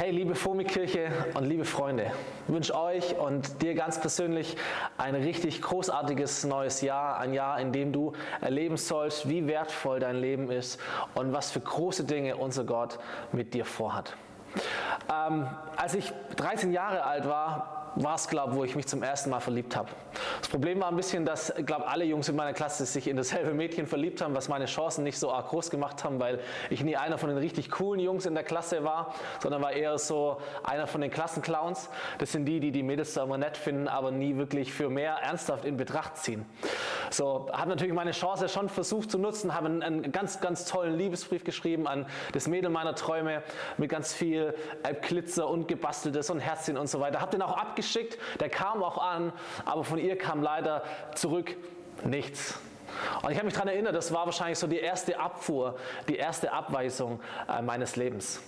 Hey, liebe FOMI-Kirche und liebe Freunde, ich wünsche euch und dir ganz persönlich ein richtig großartiges neues Jahr. Ein Jahr, in dem du erleben sollst, wie wertvoll dein Leben ist und was für große Dinge unser Gott mit dir vorhat. Ähm, als ich 13 Jahre alt war, war es, glaube ich, wo ich mich zum ersten Mal verliebt habe. Das Problem war ein bisschen, dass, glaube alle Jungs in meiner Klasse sich in dasselbe Mädchen verliebt haben, was meine Chancen nicht so arg groß gemacht haben, weil ich nie einer von den richtig coolen Jungs in der Klasse war, sondern war eher so einer von den Klassenclowns. Das sind die, die die Mädels da immer nett finden, aber nie wirklich für mehr ernsthaft in Betracht ziehen. So, habe natürlich meine Chance schon versucht zu nutzen, habe einen, einen, ganz, ganz tollen Liebesbrief geschrieben an das Mädel meiner Träume mit ganz viel Glitzer und gebasteltes und Herzchen und so weiter. Habe den auch abgeschickt, der kam auch an, aber von ihr kam leider zurück nichts. Und ich habe mich daran erinnert, das war wahrscheinlich so die erste Abfuhr, die erste Abweisung äh, meines Lebens.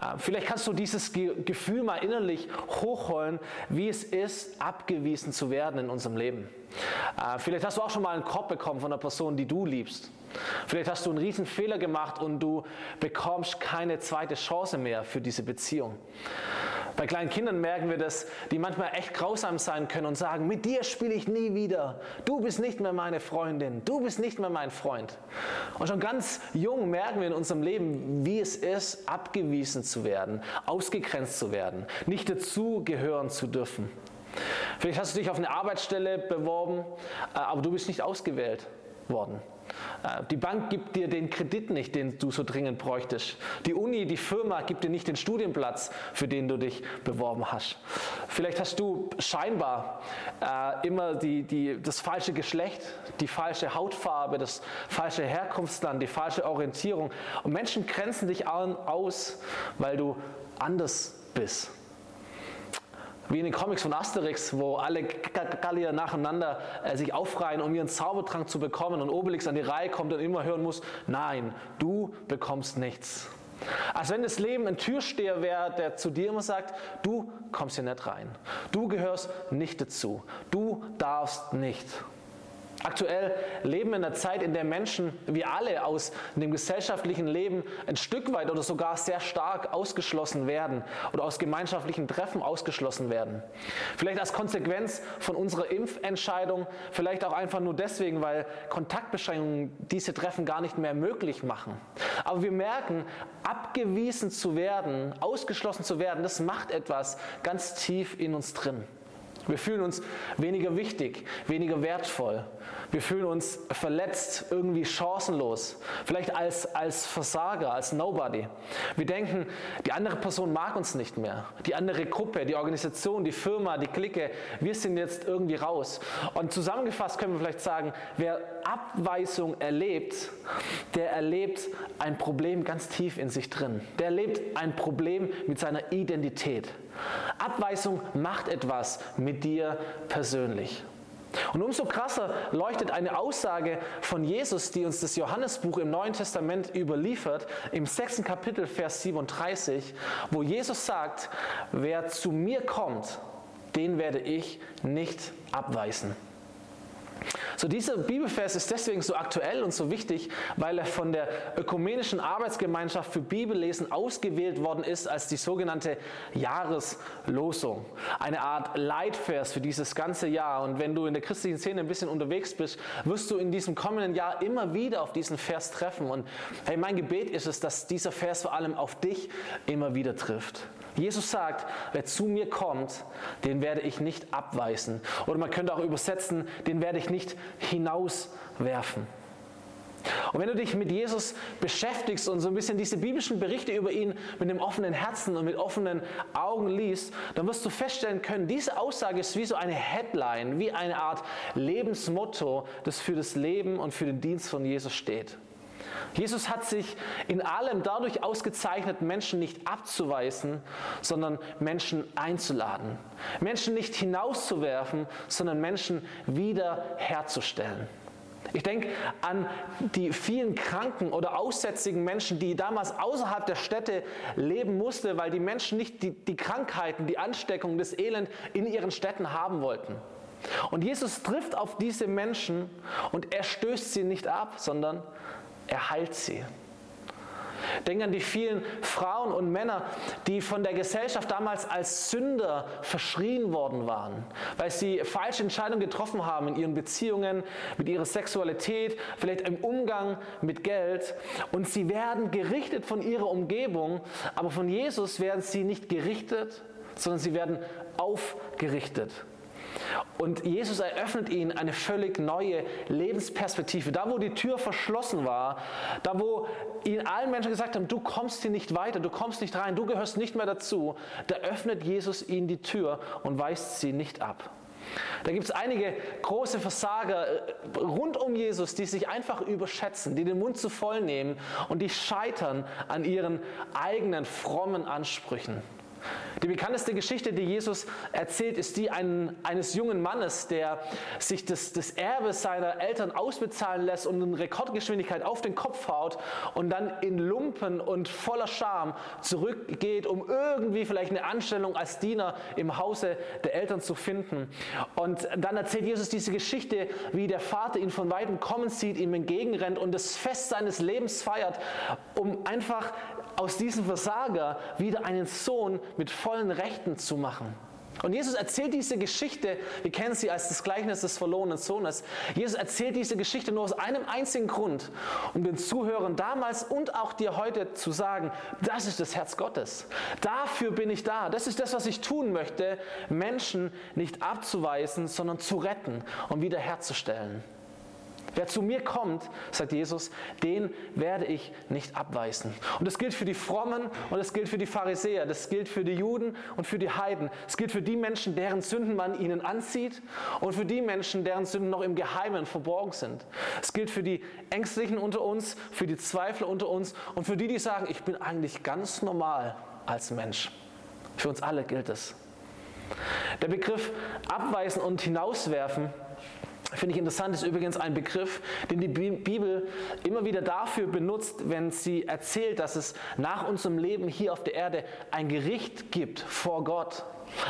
Äh, vielleicht kannst du dieses Ge Gefühl mal innerlich hochholen, wie es ist, abgewiesen zu werden in unserem Leben. Äh, vielleicht hast du auch schon mal einen Korb bekommen von einer Person, die du liebst. Vielleicht hast du einen riesen Fehler gemacht und du bekommst keine zweite Chance mehr für diese Beziehung. Bei kleinen Kindern merken wir das, die manchmal echt grausam sein können und sagen, mit dir spiele ich nie wieder. Du bist nicht mehr meine Freundin. Du bist nicht mehr mein Freund. Und schon ganz jung merken wir in unserem Leben, wie es ist, abgewiesen zu werden, ausgegrenzt zu werden, nicht dazugehören zu dürfen. Vielleicht hast du dich auf eine Arbeitsstelle beworben, äh, aber du bist nicht ausgewählt worden. Äh, die Bank gibt dir den Kredit nicht, den du so dringend bräuchtest. Die Uni, die Firma gibt dir nicht den Studienplatz, für den du dich beworben hast. Vielleicht hast du scheinbar äh, immer die, die, das falsche Geschlecht, die falsche Hautfarbe, das falsche Herkunftsland, die falsche Orientierung. Und Menschen grenzen dich aus, weil du anders bist. Wie in den Comics von Asterix, wo alle Gallier nacheinander äh, sich aufreihen, um ihren Zaubertrank zu bekommen und Obelix an die Reihe kommt und immer hören muss, nein, du bekommst nichts. Als wenn das Leben ein Türsteher wäre, der zu dir immer sagt, du kommst hier nicht rein. Du gehörst nicht dazu. Du darfst nicht. Aktuell leben wir in einer Zeit, in der Menschen, wir alle aus dem gesellschaftlichen Leben ein Stück weit oder sogar sehr stark ausgeschlossen werden oder aus gemeinschaftlichen Treffen ausgeschlossen werden. Vielleicht als Konsequenz von unserer Impfentscheidung, vielleicht auch einfach nur deswegen, weil Kontaktbeschränkungen diese Treffen gar nicht mehr möglich machen. Aber wir merken, abgewiesen zu werden, ausgeschlossen zu werden, das macht etwas ganz tief in uns drin. Wir fühlen uns weniger wichtig, weniger wertvoll. Wir fühlen uns verletzt, irgendwie chancenlos, vielleicht als, als Versager, als Nobody. Wir denken, die andere Person mag uns nicht mehr. Die andere Gruppe, die Organisation, die Firma, die Clique, wir sind jetzt irgendwie raus. Und zusammengefasst können wir vielleicht sagen, wer Abweisung erlebt, der erlebt ein Problem ganz tief in sich drin. Der erlebt ein Problem mit seiner Identität. Abweisung macht etwas mit dir persönlich. Und umso krasser leuchtet eine Aussage von Jesus, die uns das Johannesbuch im Neuen Testament überliefert, im sechsten Kapitel, Vers 37, wo Jesus sagt, wer zu mir kommt, den werde ich nicht abweisen. So dieser Bibelvers ist deswegen so aktuell und so wichtig, weil er von der ökumenischen Arbeitsgemeinschaft für Bibellesen ausgewählt worden ist als die sogenannte Jahreslosung. Eine Art Leitvers für dieses ganze Jahr. Und wenn du in der christlichen Szene ein bisschen unterwegs bist, wirst du in diesem kommenden Jahr immer wieder auf diesen Vers treffen. Und hey, mein Gebet ist es, dass dieser Vers vor allem auf dich immer wieder trifft. Jesus sagt, wer zu mir kommt, den werde ich nicht abweisen. Oder man könnte auch übersetzen, den werde ich nicht hinauswerfen. Und wenn du dich mit Jesus beschäftigst und so ein bisschen diese biblischen Berichte über ihn mit einem offenen Herzen und mit offenen Augen liest, dann wirst du feststellen können, diese Aussage ist wie so eine Headline, wie eine Art Lebensmotto, das für das Leben und für den Dienst von Jesus steht. Jesus hat sich in allem dadurch ausgezeichnet, Menschen nicht abzuweisen, sondern Menschen einzuladen. Menschen nicht hinauszuwerfen, sondern Menschen wiederherzustellen. Ich denke an die vielen kranken oder aussätzigen Menschen, die damals außerhalb der Städte leben mussten, weil die Menschen nicht die, die Krankheiten, die Ansteckung, das Elend in ihren Städten haben wollten. Und Jesus trifft auf diese Menschen und er stößt sie nicht ab, sondern er heilt sie. Denk an die vielen Frauen und Männer, die von der Gesellschaft damals als Sünder verschrien worden waren, weil sie falsche Entscheidungen getroffen haben in ihren Beziehungen, mit ihrer Sexualität, vielleicht im Umgang mit Geld. Und sie werden gerichtet von ihrer Umgebung, aber von Jesus werden sie nicht gerichtet, sondern sie werden aufgerichtet. Und Jesus eröffnet ihnen eine völlig neue Lebensperspektive. Da, wo die Tür verschlossen war, da, wo ihnen allen Menschen gesagt haben, du kommst hier nicht weiter, du kommst nicht rein, du gehörst nicht mehr dazu, da öffnet Jesus ihnen die Tür und weist sie nicht ab. Da gibt es einige große Versager äh, rund um Jesus, die sich einfach überschätzen, die den Mund zu voll nehmen und die scheitern an ihren eigenen frommen Ansprüchen. Die bekannteste Geschichte, die Jesus erzählt, ist die eines jungen Mannes, der sich das, das Erbe seiner Eltern ausbezahlen lässt und in Rekordgeschwindigkeit auf den Kopf haut und dann in Lumpen und voller Scham zurückgeht, um irgendwie vielleicht eine Anstellung als Diener im Hause der Eltern zu finden. Und dann erzählt Jesus diese Geschichte, wie der Vater ihn von weitem kommen sieht, ihm entgegenrennt und das Fest seines Lebens feiert, um einfach aus diesem Versager wieder einen Sohn mit vollen Rechten zu machen. Und Jesus erzählt diese Geschichte, wir kennen sie als das Gleichnis des verlorenen Sohnes. Jesus erzählt diese Geschichte nur aus einem einzigen Grund, um den Zuhörern damals und auch dir heute zu sagen, das ist das Herz Gottes. Dafür bin ich da. Das ist das, was ich tun möchte, Menschen nicht abzuweisen, sondern zu retten und wiederherzustellen. Wer zu mir kommt, sagt Jesus, den werde ich nicht abweisen. Und das gilt für die Frommen und das gilt für die Pharisäer, das gilt für die Juden und für die Heiden. Es gilt für die Menschen, deren Sünden man ihnen anzieht und für die Menschen, deren Sünden noch im Geheimen verborgen sind. Es gilt für die Ängstlichen unter uns, für die Zweifler unter uns und für die, die sagen, ich bin eigentlich ganz normal als Mensch. Für uns alle gilt es. Der Begriff abweisen und hinauswerfen Finde ich interessant, ist übrigens ein Begriff, den die Bibel immer wieder dafür benutzt, wenn sie erzählt, dass es nach unserem Leben hier auf der Erde ein Gericht gibt vor Gott.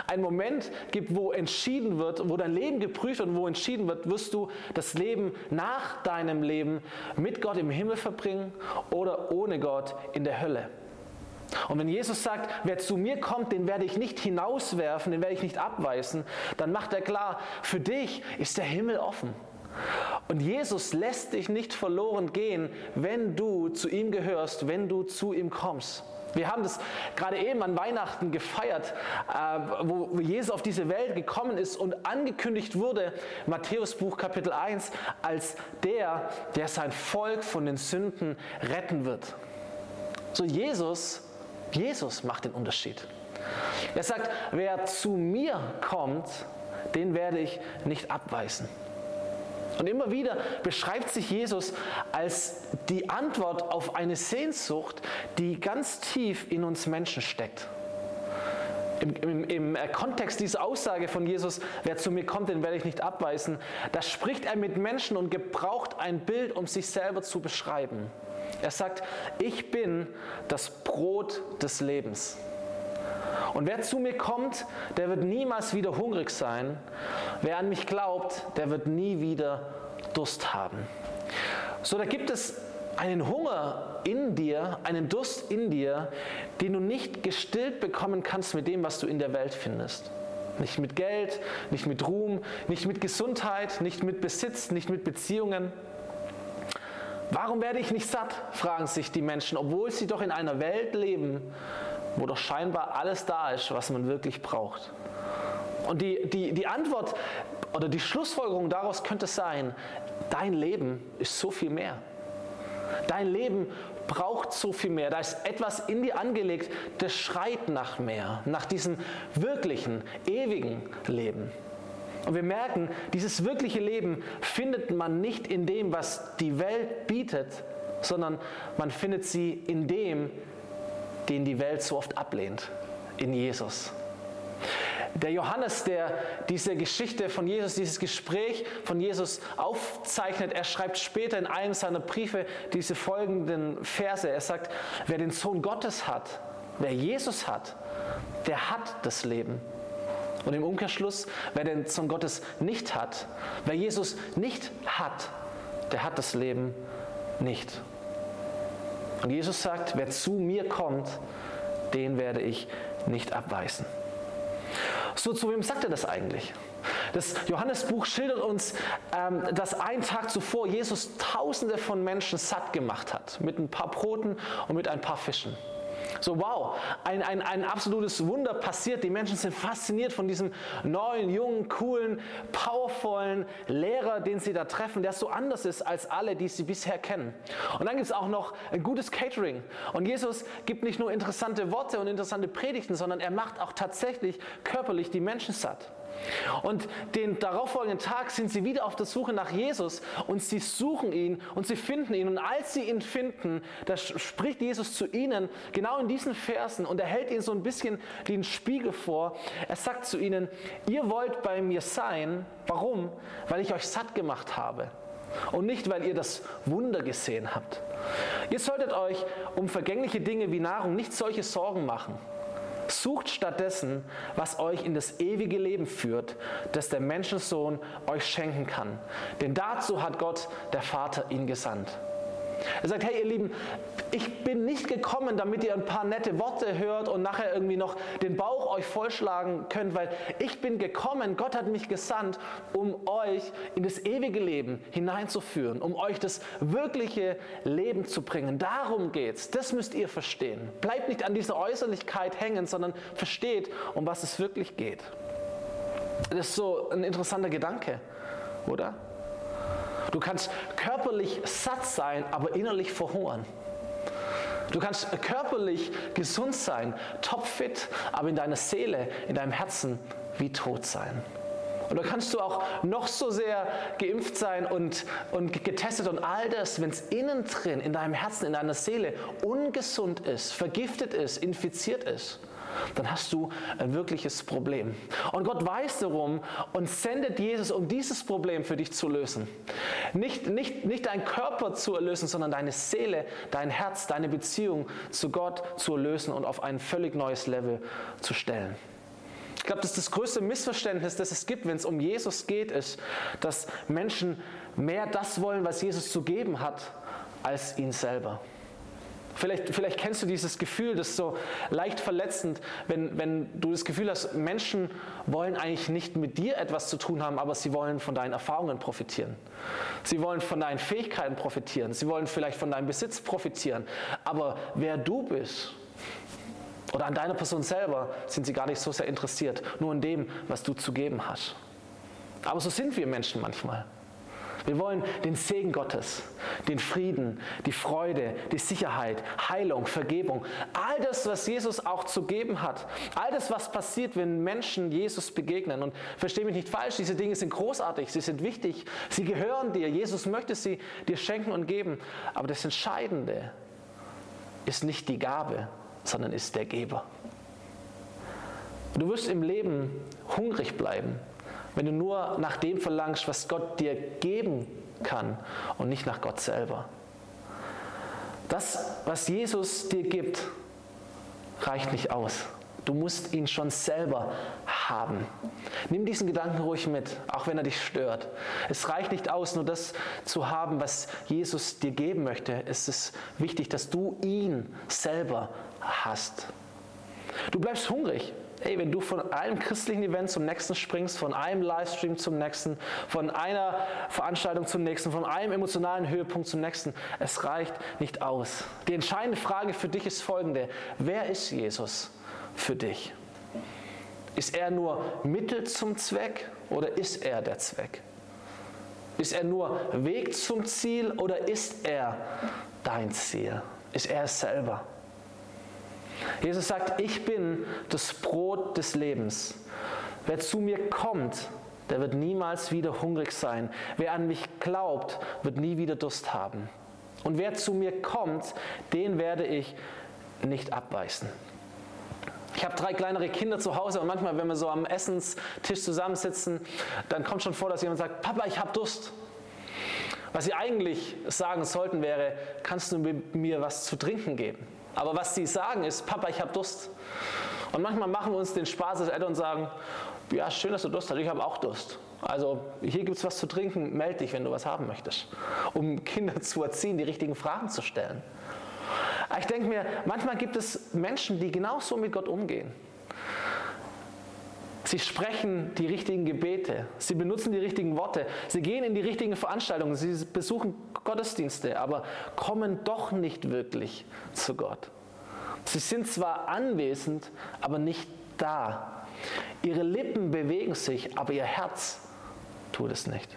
Ein Moment gibt, wo entschieden wird, wo dein Leben geprüft wird und wo entschieden wird, wirst du das Leben nach deinem Leben mit Gott im Himmel verbringen oder ohne Gott in der Hölle. Und wenn Jesus sagt, wer zu mir kommt, den werde ich nicht hinauswerfen, den werde ich nicht abweisen, dann macht er klar, für dich ist der Himmel offen. Und Jesus lässt dich nicht verloren gehen, wenn du zu ihm gehörst, wenn du zu ihm kommst. Wir haben das gerade eben an Weihnachten gefeiert, äh, wo Jesus auf diese Welt gekommen ist und angekündigt wurde, Matthäus Buch Kapitel 1, als der, der sein Volk von den Sünden retten wird. So Jesus Jesus macht den Unterschied. Er sagt, wer zu mir kommt, den werde ich nicht abweisen. Und immer wieder beschreibt sich Jesus als die Antwort auf eine Sehnsucht, die ganz tief in uns Menschen steckt. Im, im, Im, Kontext dieser Aussage von Jesus, wer zu mir kommt, den werde ich nicht abweisen, da spricht er mit Menschen und gebraucht ein Bild, um sich selber zu beschreiben. Er sagt, ich bin das Brot des Lebens. Und wer zu mir kommt, der wird niemals wieder hungrig sein. Wer an mich glaubt, der wird nie wieder Durst haben. So, da gibt es einen Hunger in dir, einen Durst in dir, den du nicht gestillt bekommen kannst mit dem, was du in der Welt findest. Nicht mit Geld, nicht mit Ruhm, nicht mit Gesundheit, nicht mit Besitz, nicht mit Beziehungen. Warum werde ich nicht satt, fragen sich die Menschen, obwohl sie doch in einer Welt leben, wo doch scheinbar alles da ist, was man wirklich braucht. Und die, die, die Antwort oder die Schlussfolgerung daraus könnte sein, dein Leben ist so viel mehr. Dein Leben braucht so viel mehr. Da ist etwas in dir angelegt, das schreit nach mehr, nach diesem wirklichen, ewigen Leben. Und wir merken, dieses wirkliche Leben findet man nicht in dem, was die Welt bietet, sondern man findet sie in dem, den die Welt so oft ablehnt, in Jesus. Der Johannes, der diese Geschichte von Jesus, dieses Gespräch von Jesus aufzeichnet, er schreibt später in einem seiner Briefe diese folgenden Verse. Er sagt, wer den Sohn Gottes hat, wer Jesus hat, der hat das Leben. Und im Umkehrschluss, wer den Sohn Gottes nicht hat, wer Jesus nicht hat, der hat das Leben nicht. Und Jesus sagt, wer zu mir kommt, den werde ich nicht abweisen. So, zu wem sagt er das eigentlich? Das Johannesbuch schildert uns, ähm, dass ein Tag zuvor Jesus Tausende von Menschen satt gemacht hat, mit ein paar Broten und mit ein paar Fischen. So, wow, ein, ein, ein absolutes Wunder passiert. Die Menschen sind fasziniert von diesem neuen, jungen, coolen, powervollen Lehrer, den sie da treffen, der so anders ist als alle, die sie bisher kennen. Und dann gibt es auch noch ein gutes Catering. Und Jesus gibt nicht nur interessante Worte und interessante Predigten, sondern er macht auch tatsächlich körperlich die Menschen satt. Und den darauffolgenden Tag sind sie wieder auf der Suche nach Jesus und sie suchen ihn und sie finden ihn. Und als sie ihn finden, da spricht Jesus zu ihnen genau in diesen Versen und er hält ihnen so ein bisschen den Spiegel vor. Er sagt zu ihnen, ihr wollt bei mir sein. Warum? Weil ich euch satt gemacht habe und nicht, weil ihr das Wunder gesehen habt. Ihr solltet euch um vergängliche Dinge wie Nahrung nicht solche Sorgen machen. Sucht stattdessen, was euch in das ewige Leben führt, das der Menschensohn euch schenken kann. Denn dazu hat Gott, der Vater, ihn gesandt. Er sagt, hey ihr Lieben, ich bin nicht gekommen, damit ihr ein paar nette Worte hört und nachher irgendwie noch den Bauch euch vollschlagen könnt, weil ich bin gekommen, Gott hat mich gesandt, um euch in das ewige Leben hineinzuführen, um euch das wirkliche Leben zu bringen. Darum geht's. Das müsst ihr verstehen. Bleibt nicht an dieser Äußerlichkeit hängen, sondern versteht, um was es wirklich geht. Das ist so ein interessanter Gedanke, oder? Du kannst körperlich satt sein, aber innerlich verhungern. Du kannst körperlich gesund sein, topfit, aber in deiner Seele, in deinem Herzen wie tot sein. Oder kannst du auch noch so sehr geimpft sein und, und getestet und all das, wenn es innen drin, in deinem Herzen, in deiner Seele ungesund ist, vergiftet ist, infiziert ist, dann hast du ein wirkliches Problem. Und Gott weiß darum und sendet Jesus, um dieses Problem für dich zu lösen. Nicht, nicht, nicht deinen Körper zu erlösen, sondern deine Seele, dein Herz, deine Beziehung zu Gott zu erlösen und auf ein völlig neues Level zu stellen. Ich glaube, das ist das größte Missverständnis, das es gibt, wenn es um Jesus geht, ist, dass Menschen mehr das wollen, was Jesus zu geben hat, als ihn selber. Vielleicht, vielleicht kennst du dieses Gefühl, das ist so leicht verletzend, wenn, wenn du das Gefühl hast, Menschen wollen eigentlich nicht mit dir etwas zu tun haben, aber sie wollen von deinen Erfahrungen profitieren. Sie wollen von deinen Fähigkeiten profitieren. Sie wollen vielleicht von deinem Besitz profitieren. Aber wer du bist oder an deiner Person selber sind sie gar nicht so sehr interessiert, nur in dem, was du zu geben hast. Aber so sind wir Menschen manchmal. Wir wollen den Segen Gottes, den Frieden, die Freude, die Sicherheit, Heilung, Vergebung. All das, was Jesus auch zu geben hat. All das, was passiert, wenn Menschen Jesus begegnen. Und verstehe mich nicht falsch, diese Dinge sind großartig, sie sind wichtig, sie gehören dir. Jesus möchte sie dir schenken und geben. Aber das Entscheidende ist nicht die Gabe, sondern ist der Geber. Du wirst im Leben hungrig bleiben wenn du nur nach dem verlangst, was Gott dir geben kann und nicht nach Gott selber. Das, was Jesus dir gibt, reicht nicht aus. Du musst ihn schon selber haben. Nimm diesen Gedanken ruhig mit, auch wenn er dich stört. Es reicht nicht aus, nur das zu haben, was Jesus dir geben möchte. Es ist wichtig, dass du ihn selber hast. Du bleibst hungrig hey, wenn du von einem christlichen Event zum nächsten springst, von einem Livestream zum nächsten, von einer Veranstaltung zum nächsten, von einem emotionalen Höhepunkt zum nächsten, es reicht nicht aus. Die entscheidende Frage für dich ist folgende. Wer ist Jesus für dich? Ist er nur Mittel zum Zweck oder ist er der Zweck? Ist er nur Weg zum Ziel oder ist er dein Ziel? Ist er es selber? Jesus sagt, ich bin das Brot des Lebens. Wer zu mir kommt, der wird niemals wieder hungrig sein. Wer an mich glaubt, wird nie wieder Durst haben. Und wer zu mir kommt, den werde ich nicht abweisen. Ich habe drei kleinere Kinder zu Hause und manchmal, wenn wir so am Essenstisch zusammensitzen, dann kommt schon vor, dass jemand sagt, Papa, ich habe Durst. Was sie eigentlich sagen sollten wäre, kannst du mir was zu trinken geben? Aber was sie sagen ist, Papa, ich habe Durst. Und manchmal machen wir uns den Spaß als Eltern und sagen, ja, schön, dass du Durst hast, ich habe auch Durst. Also hier gibt es was zu trinken, melde dich, wenn du was haben möchtest. Um Kinder zu erziehen, die richtigen Fragen zu stellen. Ich denke mir, manchmal gibt es Menschen, die genauso mit Gott umgehen. Sie sprechen die richtigen Gebete, sie benutzen die richtigen Worte, sie gehen in die richtigen Veranstaltungen, sie besuchen Gottesdienste, aber kommen doch nicht wirklich zu Gott. Sie sind zwar anwesend, aber nicht da. Ihre Lippen bewegen sich, aber ihr Herz tut es nicht.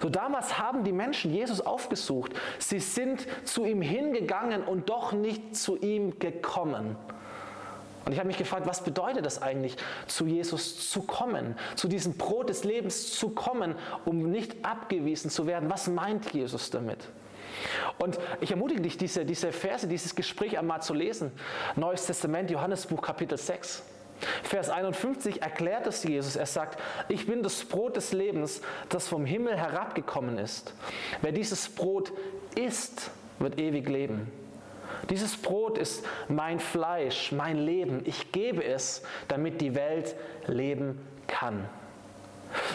So damals haben die Menschen Jesus aufgesucht. Sie sind zu ihm hingegangen und doch nicht zu ihm gekommen. Und ich habe mich gefragt, was bedeutet das eigentlich, zu Jesus zu kommen, zu diesem Brot des Lebens zu kommen, um nicht abgewiesen zu werden? Was meint Jesus damit? Und ich ermutige dich, diese, diese Verse, dieses Gespräch einmal zu lesen. Neues Testament, Johannesbuch, Kapitel 6. Vers 51 erklärt es Jesus. Er sagt, ich bin das Brot des Lebens, das vom Himmel herabgekommen ist. Wer dieses Brot isst, wird ewig leben. Dieses Brot ist mein Fleisch, mein Leben. Ich gebe es, damit die Welt leben kann.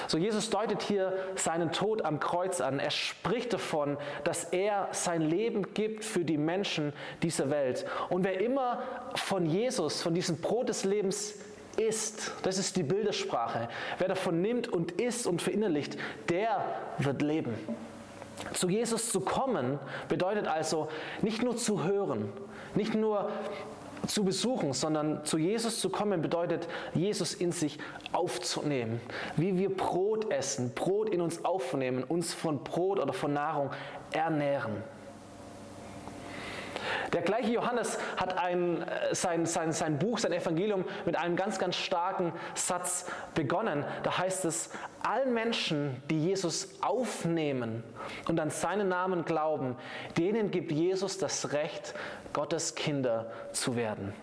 So Jesus deutet hier seinen Tod am Kreuz an. Er spricht davon, dass er sein Leben gibt für die Menschen dieser Welt. Und wer immer von Jesus, von diesem Brot des Lebens isst, das ist die Bildersprache. Wer davon nimmt und isst und verinnerlicht, der wird leben. Zu Jesus zu kommen bedeutet also nicht nur zu hören, nicht nur zu besuchen, sondern zu Jesus zu kommen bedeutet, Jesus in sich aufzunehmen. Wie wir Brot essen, Brot in uns aufnehmen, uns von Brot oder von Nahrung ernähren. Der gleiche Johannes hat ein, äh, sein, sein, sein Buch, sein Evangelium mit einem ganz, ganz starken Satz begonnen. Da heißt es, allen Menschen, die Jesus aufnehmen und an seinen Namen glauben, denen gibt Jesus das Recht, Gottes Kinder zu werden.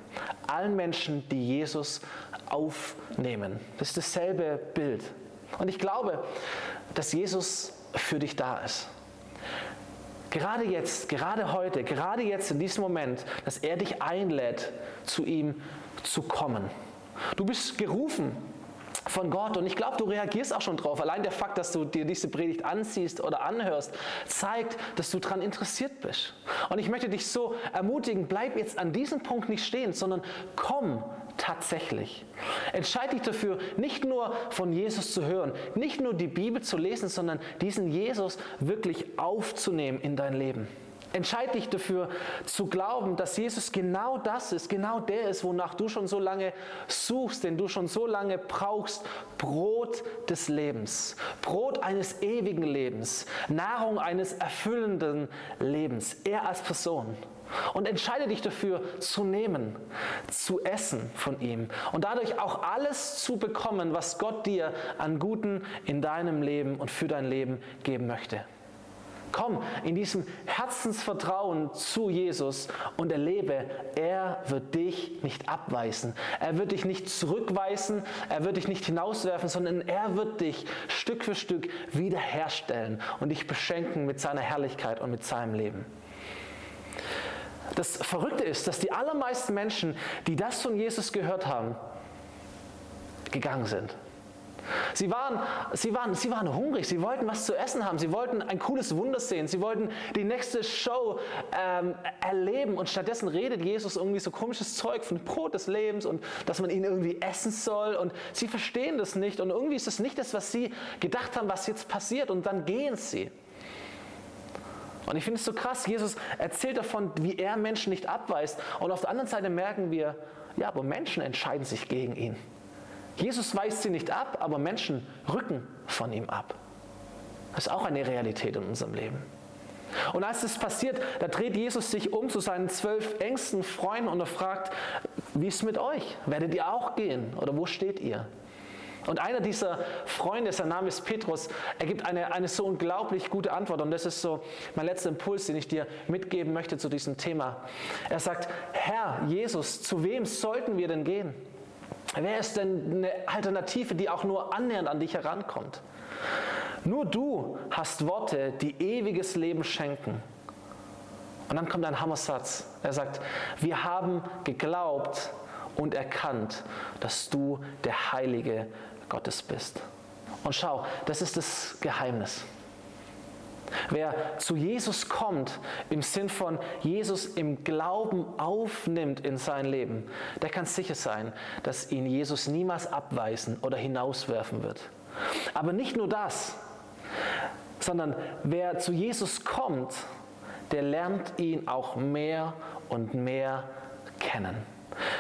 Allen Menschen, die Jesus aufnehmen. Das ist dasselbe Bild. Und ich glaube, dass Jesus für dich da ist. Gerade jetzt, gerade heute, gerade jetzt in diesem Moment, dass er dich einlädt, zu ihm zu kommen. Du bist gerufen von Gott und ich glaube, du reagierst auch schon drauf. Allein der Fakt, dass du dir diese Predigt anziehst oder anhörst, zeigt, dass du daran interessiert bist. Und ich möchte dich so ermutigen, bleib jetzt an diesem Punkt nicht stehen, sondern komm tatsächlich. Entscheide dich dafür, nicht nur von Jesus zu hören, nicht nur die Bibel zu lesen, sondern diesen Jesus wirklich aufzunehmen in dein Leben. Entscheide dich dafür zu glauben, dass Jesus genau das ist, genau der ist, wonach du schon so lange suchst, den du schon so lange brauchst. Brot des Lebens, Brot eines ewigen Lebens, Nahrung eines erfüllenden Lebens. Er als Person. Und entscheide dich dafür zu nehmen, zu essen von ihm und dadurch auch alles zu bekommen, was Gott dir an Guten in deinem Leben und für dein Leben geben möchte. Komm in diesem Herzensvertrauen zu Jesus und erlebe, er wird dich nicht abweisen. Er wird dich nicht zurückweisen, er wird dich nicht hinauswerfen, sondern er wird dich Stück für Stück wiederherstellen und dich beschenken mit seiner Herrlichkeit und mit seinem Leben. Das Verrückte ist, dass die allermeisten Menschen, die das von Jesus gehört haben, gegangen sind. Sie waren, sie, waren, sie waren hungrig, sie wollten was zu essen haben, sie wollten ein cooles Wunder sehen, sie wollten die nächste Show ähm, erleben. Und stattdessen redet Jesus irgendwie so komisches Zeug von Brot des Lebens und dass man ihn irgendwie essen soll. Und sie verstehen das nicht. Und irgendwie ist das nicht das, was sie gedacht haben, was jetzt passiert. Und dann gehen sie. Und ich finde es so krass, Jesus erzählt davon, wie er Menschen nicht abweist. Und auf der anderen Seite merken wir, ja, aber Menschen entscheiden sich gegen ihn. Jesus weist sie nicht ab, aber Menschen rücken von ihm ab. Das ist auch eine Realität in unserem Leben. Und als das passiert, da dreht Jesus sich um zu seinen zwölf engsten Freunden und er fragt, wie ist es mit euch? Werdet ihr auch gehen? Oder wo steht ihr? Und einer dieser Freunde, sein Name ist Petrus, er gibt eine, eine so unglaublich gute Antwort. Und das ist so mein letzter Impuls, den ich dir mitgeben möchte zu diesem Thema. Er sagt, Herr Jesus, zu wem sollten wir denn gehen? Wer ist denn eine Alternative, die auch nur annähernd an dich herankommt? Nur du hast Worte, die ewiges Leben schenken. Und dann kommt ein Hammersatz. Er sagt, wir haben geglaubt und erkannt, dass du der Heilige Gottes bist. Und schau, das ist das Geheimnis. Wer zu Jesus kommt, im Sinn von Jesus im Glauben aufnimmt in sein Leben, der kann sicher sein, dass ihn Jesus niemals abweisen oder hinauswerfen wird. Aber nicht nur das, sondern wer zu Jesus kommt, der lernt ihn auch mehr und mehr kennen.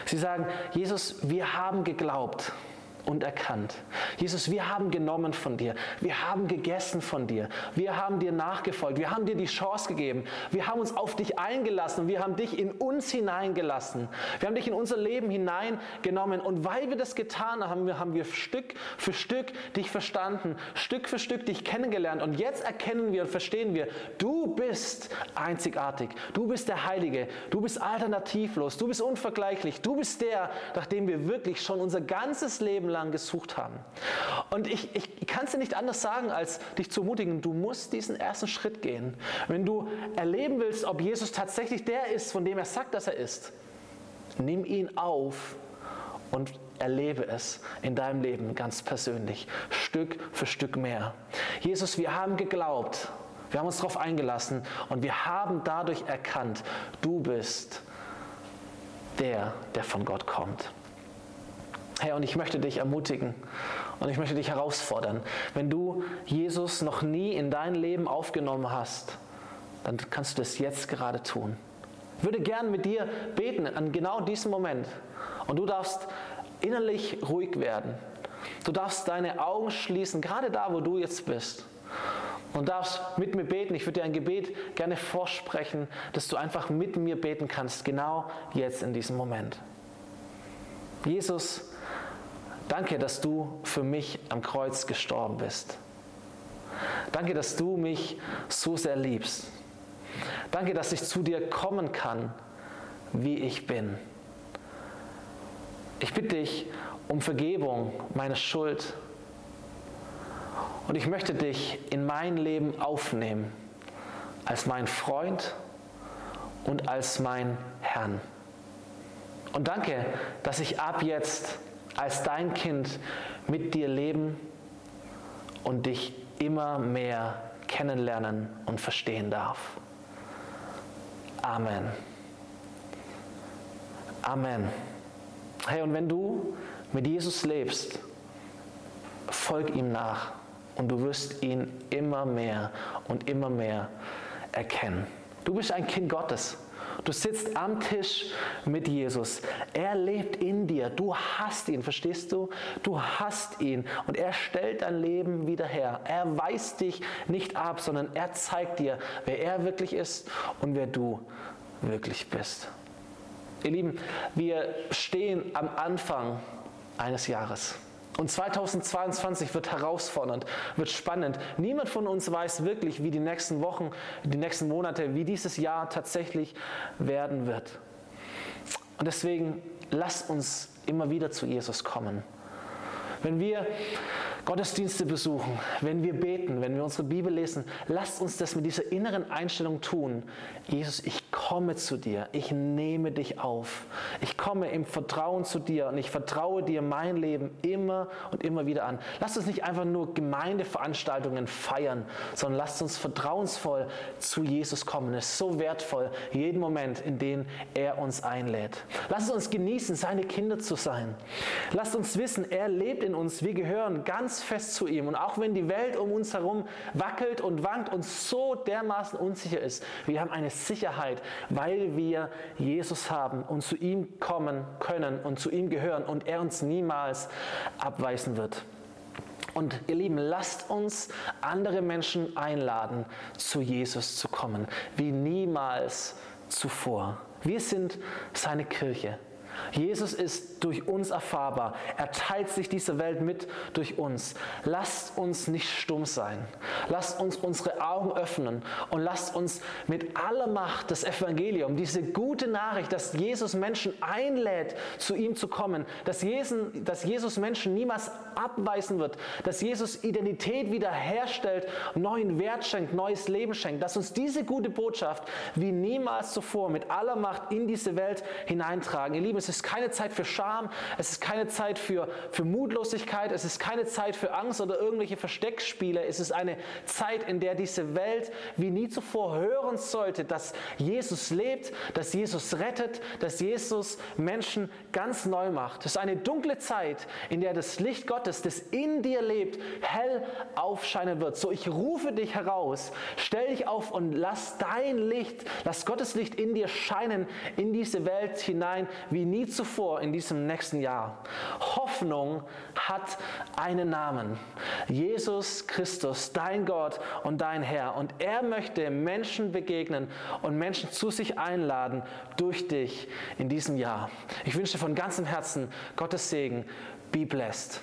Sie sagen, Jesus, wir haben geglaubt und erkannt. Jesus, wir haben genommen von dir. Wir haben gegessen von dir. Wir haben dir nachgefolgt. Wir haben dir die Chance gegeben. Wir haben uns auf dich eingelassen. Wir haben dich in uns hineingelassen. Wir haben dich in unser Leben hineingenommen. Und weil wir das getan haben, haben wir Stück für Stück dich verstanden, Stück für Stück dich kennengelernt. Und jetzt erkennen wir und verstehen wir, du bist einzigartig. Du bist der Heilige. Du bist alternativlos. Du bist unvergleichlich. Du bist der, nach dem wir wirklich schon unser ganzes Leben lang gesucht haben. Und ich, ich kann es dir nicht anders sagen, als dich zu ermutigen, du musst diesen ersten Schritt gehen. Wenn du erleben willst, ob Jesus tatsächlich der ist, von dem er sagt, dass er ist, nimm ihn auf und erlebe es in deinem Leben ganz persönlich, Stück für Stück mehr. Jesus, wir haben geglaubt, wir haben uns darauf eingelassen und wir haben dadurch erkannt, du bist der, der von Gott kommt. Herr, und ich möchte dich ermutigen und ich möchte dich herausfordern. Wenn du Jesus noch nie in dein Leben aufgenommen hast, dann kannst du das jetzt gerade tun. Ich würde gern mit dir beten an genau diesem Moment. Und du darfst innerlich ruhig werden. Du darfst deine Augen schließen, gerade da, wo du jetzt bist. Und darfst mit mir beten. Ich würde dir ein Gebet gerne vorsprechen, dass du einfach mit mir beten kannst, genau jetzt in diesem Moment. Jesus, Danke, dass du für mich am Kreuz gestorben bist. Danke, dass du mich so sehr liebst. Danke, dass ich zu dir kommen kann, wie ich bin. Ich bitte dich um Vergebung meiner Schuld. Und ich möchte dich in mein Leben aufnehmen als mein Freund und als mein Herrn. Und danke, dass ich ab jetzt als dein Kind mit dir leben und dich immer mehr kennenlernen und verstehen darf. Amen. Amen. Hey, und wenn du mit Jesus lebst, folg ihm nach und du wirst ihn immer mehr und immer mehr erkennen. Du bist ein Kind Gottes. Du sitzt am Tisch mit Jesus. Er lebt in dir. Du hast ihn, verstehst du? Du hast ihn und er stellt dein Leben wieder her. Er weist dich nicht ab, sondern er zeigt dir, wer er wirklich ist und wer du wirklich bist. Ihr Lieben, wir stehen am Anfang eines Jahres. Und 2022 wird herausfordernd, wird spannend. Niemand von uns weiß wirklich, wie die nächsten Wochen, die nächsten Monate, wie dieses Jahr tatsächlich werden wird. Und deswegen lasst uns immer wieder zu Jesus kommen. Wenn wir Gottesdienste besuchen, wenn wir beten, wenn wir unsere Bibel lesen, lasst uns das mit dieser inneren Einstellung tun. Jesus, ich komme zu dir, ich nehme dich auf. Ich komme im Vertrauen zu dir und ich vertraue dir mein Leben immer und immer wieder an. Lasst uns nicht einfach nur Gemeindeveranstaltungen feiern, sondern lasst uns vertrauensvoll zu Jesus kommen. Es ist so wertvoll, jeden Moment, in dem er uns einlädt. Lasst uns genießen, seine Kinder zu sein. Lasst uns wissen, er lebt in uns. Wir gehören ganz ganz fest zu ihm. Und auch wenn die Welt um uns herum wackelt und wankt und so dermaßen unsicher ist, wir haben eine Sicherheit, weil wir Jesus haben und zu ihm kommen können und zu ihm gehören und er uns niemals abweisen wird. Und ihr Lieben, lasst uns andere Menschen einladen, zu Jesus zu kommen, wie niemals zuvor. Wir sind seine Kirche. Jesus ist durch uns erfahrbar. Er teilt sich diese Welt mit durch uns. Lasst uns nicht stumm sein. Lasst uns unsere Augen öffnen und lasst uns mit aller Macht das Evangelium, diese gute Nachricht, dass Jesus Menschen einlädt, zu ihm zu kommen, dass Jesus, dass Jesus Menschen niemals abweisen wird, dass Jesus Identität wiederherstellt, neuen Wert schenkt, neues Leben schenkt, dass uns diese gute Botschaft wie niemals zuvor mit aller Macht in diese Welt hineintragen. Ihr Lieben, es ist keine Zeit für Scham, es ist keine Zeit für, für Mutlosigkeit, es ist keine Zeit für Angst oder irgendwelche Versteckspiele. Es ist eine Zeit, in der diese Welt wie nie zuvor hören sollte, dass Jesus lebt, dass Jesus rettet, dass Jesus Menschen ganz neu macht. Es ist eine dunkle Zeit, in der das Licht Gottes, das in dir lebt, hell aufscheinen wird. So, ich rufe dich heraus, stell dich auf und lass dein Licht, lass Gottes Licht in dir scheinen, in diese Welt hinein, wie nie zuvor in diesem nächsten Jahr. Hoffnung hat einen Namen. Jesus Christus, dein Gott und dein Herr. Und er möchte Menschen begegnen und Menschen zu sich einladen durch dich in diesem Jahr. Ich wünsche von ganzem Herzen Gottes Segen. Be blessed.